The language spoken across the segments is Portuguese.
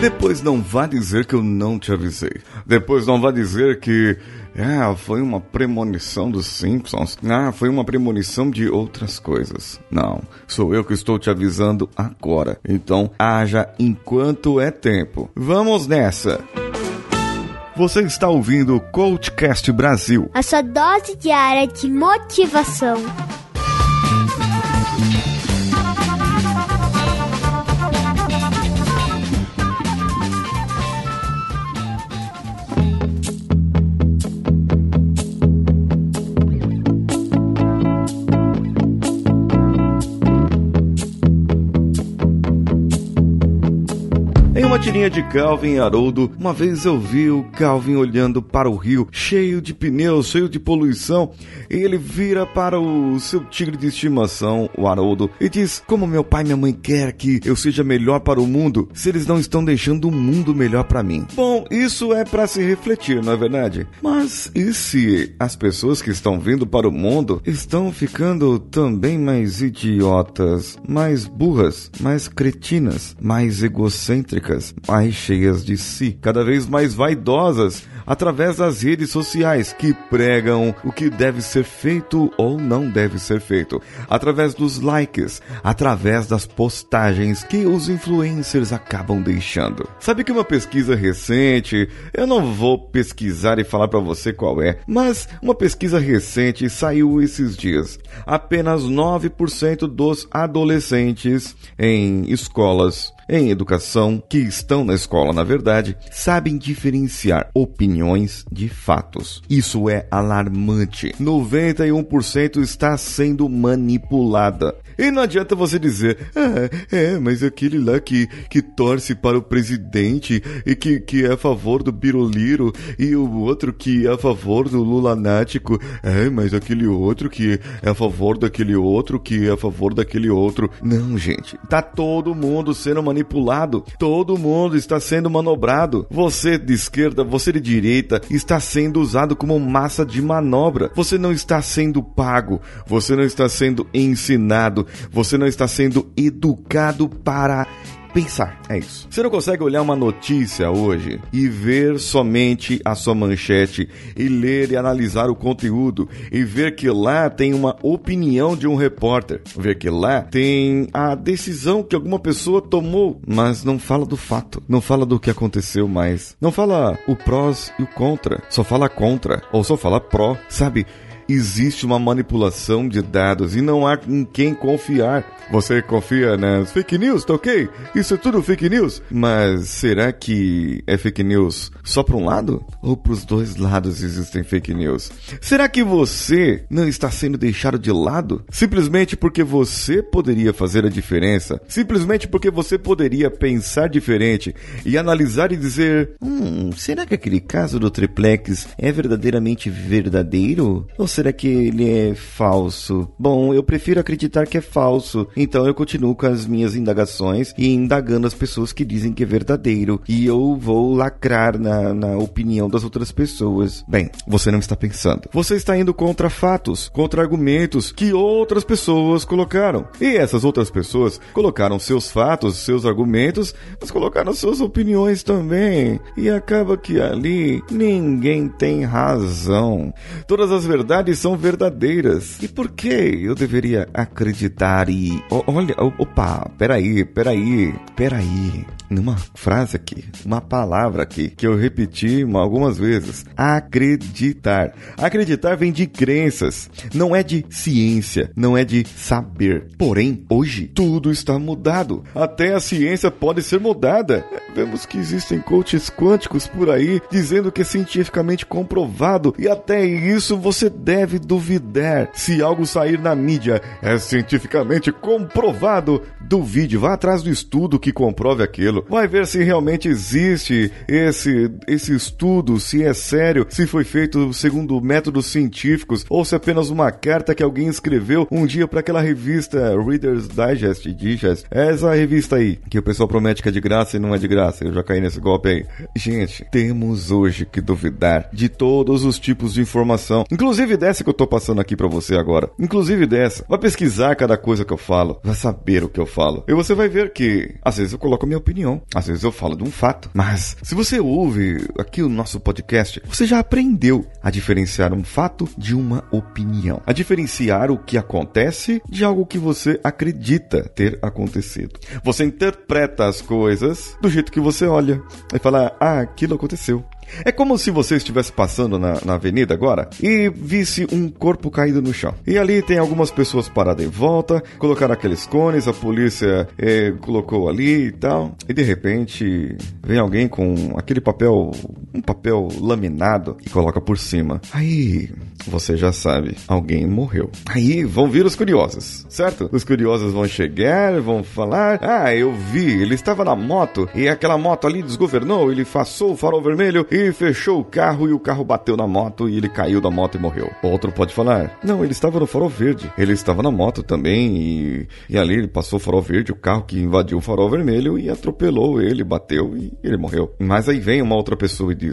Depois não vá dizer que eu não te avisei. Depois não vá dizer que ah, foi uma premonição dos Simpsons. Ah, foi uma premonição de outras coisas. Não, sou eu que estou te avisando agora. Então, haja enquanto é tempo. Vamos nessa. Você está ouvindo o Coachcast Brasil. A sua dose diária de motivação. De Calvin e Haroldo, uma vez eu vi o Calvin olhando para o rio, cheio de pneus, cheio de poluição, e ele vira para o seu tigre de estimação, o Haroldo, e diz: Como meu pai e minha mãe quer que eu seja melhor para o mundo, se eles não estão deixando o mundo melhor para mim. Bom, isso é para se refletir, não é verdade? Mas e se as pessoas que estão vindo para o mundo estão ficando também mais idiotas, mais burras, mais cretinas, mais egocêntricas? Mais cheias de si, cada vez mais vaidosas, através das redes sociais que pregam o que deve ser feito ou não deve ser feito, através dos likes, através das postagens que os influencers acabam deixando. Sabe que uma pesquisa recente, eu não vou pesquisar e falar para você qual é, mas uma pesquisa recente saiu esses dias. Apenas 9% dos adolescentes em escolas em educação, que estão na escola, na verdade, sabem diferenciar opiniões de fatos. Isso é alarmante. 91% está sendo manipulada. E não adianta você dizer, ah, é, mas aquele lá que, que torce para o presidente e que, que é a favor do Biroliro e o outro que é a favor do Lulanático, é, mas aquele outro que é a favor daquele outro que é a favor daquele outro. Não, gente, tá todo mundo sendo manipulado, todo mundo está sendo manobrado. Você de esquerda, você de direita está sendo usado como massa de manobra. Você não está sendo pago, você não está sendo ensinado, você não está sendo educado para pensar. É isso. Você não consegue olhar uma notícia hoje e ver somente a sua manchete e ler e analisar o conteúdo e ver que lá tem uma opinião de um repórter, ver que lá tem a decisão que alguma pessoa tomou, mas não fala do fato, não fala do que aconteceu mais, não fala o prós e o contra, só fala contra ou só fala pró, sabe? Existe uma manipulação de dados e não há em quem confiar. Você confia nas fake news, tá ok? Isso é tudo fake news. Mas será que é fake news só para um lado? Ou para os dois lados existem fake news? Será que você não está sendo deixado de lado simplesmente porque você poderia fazer a diferença? Simplesmente porque você poderia pensar diferente e analisar e dizer: Hum, será que aquele caso do triplex é verdadeiramente verdadeiro? Ou será que ele é falso? Bom, eu prefiro acreditar que é falso. Então eu continuo com as minhas indagações e indagando as pessoas que dizem que é verdadeiro. E eu vou lacrar na, na opinião das outras pessoas. Bem, você não está pensando. Você está indo contra fatos, contra argumentos que outras pessoas colocaram. E essas outras pessoas colocaram seus fatos, seus argumentos, mas colocaram suas opiniões também. E acaba que ali ninguém tem razão. Todas as verdades verdades são verdadeiras. E por que eu deveria acreditar e. olha, opa, peraí, peraí, peraí numa frase aqui, uma palavra aqui, que eu repeti algumas vezes: acreditar. Acreditar vem de crenças, não é de ciência, não é de saber. Porém, hoje, tudo está mudado. Até a ciência pode ser mudada. Vemos que existem coaches quânticos por aí dizendo que é cientificamente comprovado, e até isso você deve duvidar. Se algo sair na mídia é cientificamente comprovado, duvide, vá atrás do estudo que comprove aquilo vai ver se realmente existe esse, esse estudo, se é sério, se foi feito segundo métodos científicos ou se é apenas uma carta que alguém escreveu um dia para aquela revista Reader's Digest, Digest. É essa revista aí, que o pessoal promete que é de graça e não é de graça. Eu já caí nesse golpe aí. Gente, temos hoje que duvidar de todos os tipos de informação, inclusive dessa que eu tô passando aqui para você agora. Inclusive dessa. Vai pesquisar cada coisa que eu falo, vai saber o que eu falo. E você vai ver que às vezes eu coloco minha opinião opinião. Às vezes eu falo de um fato, mas se você ouve aqui o nosso podcast, você já aprendeu a diferenciar um fato de uma opinião, a diferenciar o que acontece de algo que você acredita ter acontecido. Você interpreta as coisas do jeito que você olha e fala: "Ah, aquilo aconteceu". É como se você estivesse passando na, na, avenida agora e visse um corpo caído no chão. E ali tem algumas pessoas paradas em volta, colocaram aqueles cones, a polícia eh, colocou ali e tal. E de repente vem alguém com aquele papel, um papel laminado e coloca por cima. Aí você já sabe, alguém morreu. Aí vão vir os curiosos, certo? Os curiosos vão chegar, vão falar: Ah, eu vi, ele estava na moto e aquela moto ali desgovernou, ele passou o farol vermelho e fechou o carro e o carro bateu na moto e ele caiu da moto e morreu. Outro pode falar: Não, ele estava no farol verde, ele estava na moto também e, e ali ele passou o farol verde, o carro que invadiu o farol vermelho e atropelou ele, bateu e ele morreu. Mas aí vem uma outra pessoa e diz: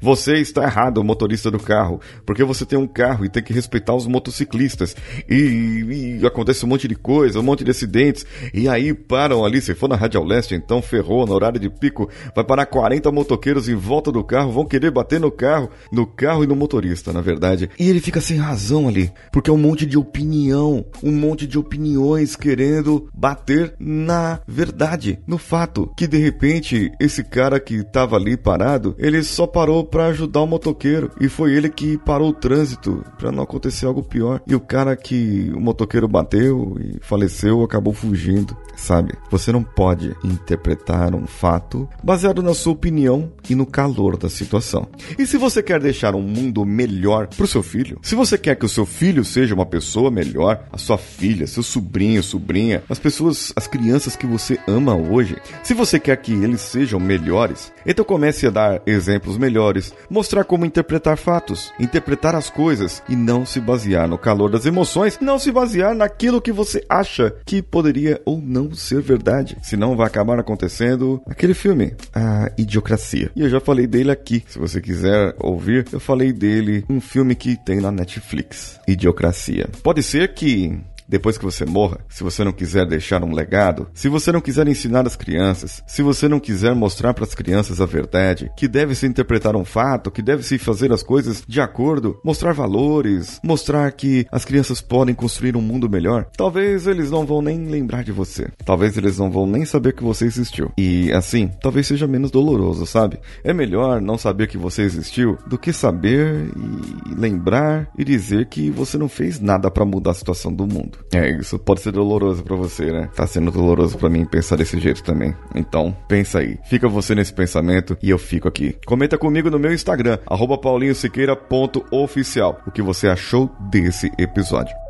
Você está errado, motorista do carro, porque você tem um carro e tem que respeitar os motociclistas. E, e, acontece um monte de coisa, um monte de acidentes. E aí param ali, se for na Radial Leste, então ferrou, no horário de pico, vai parar 40 motoqueiros em volta do carro, vão querer bater no carro, no carro e no motorista, na verdade. E ele fica sem razão ali, porque é um monte de opinião, um monte de opiniões querendo bater na verdade, no fato que de repente esse cara que tava ali parado, ele só parou para ajudar o motoqueiro e foi ele que parou o trânsito para não acontecer algo pior. E o cara que o motoqueiro bateu e faleceu acabou fugindo, sabe? Você não pode interpretar um fato baseado na sua opinião e no calor da situação. E se você quer deixar um mundo melhor pro seu filho, se você quer que o seu filho seja uma pessoa melhor, a sua filha, seu sobrinho, sobrinha, as pessoas, as crianças que você ama hoje, se você quer que eles sejam melhores, então comece a dar exemplos melhores, mostrar como interpretar fatos, interpretar as coisas e não se basear no calor das emoções, não se basear naquilo que você acha que poderia ou não ser verdade. Senão vai acabar acontecendo aquele filme, a Idiocracia. E eu já falei dele aqui. Se você quiser ouvir, eu falei dele, um filme que tem na Netflix, Idiocracia. Pode ser que depois que você morra, se você não quiser deixar um legado, se você não quiser ensinar as crianças, se você não quiser mostrar para as crianças a verdade, que deve se interpretar um fato, que deve se fazer as coisas de acordo, mostrar valores, mostrar que as crianças podem construir um mundo melhor, talvez eles não vão nem lembrar de você. Talvez eles não vão nem saber que você existiu. E assim, talvez seja menos doloroso, sabe? É melhor não saber que você existiu do que saber e lembrar e dizer que você não fez nada para mudar a situação do mundo. É, isso pode ser doloroso para você, né? Tá sendo doloroso para mim pensar desse jeito também. Então, pensa aí. Fica você nesse pensamento e eu fico aqui. Comenta comigo no meu Instagram, paulinhosiqueira.oficial, o que você achou desse episódio.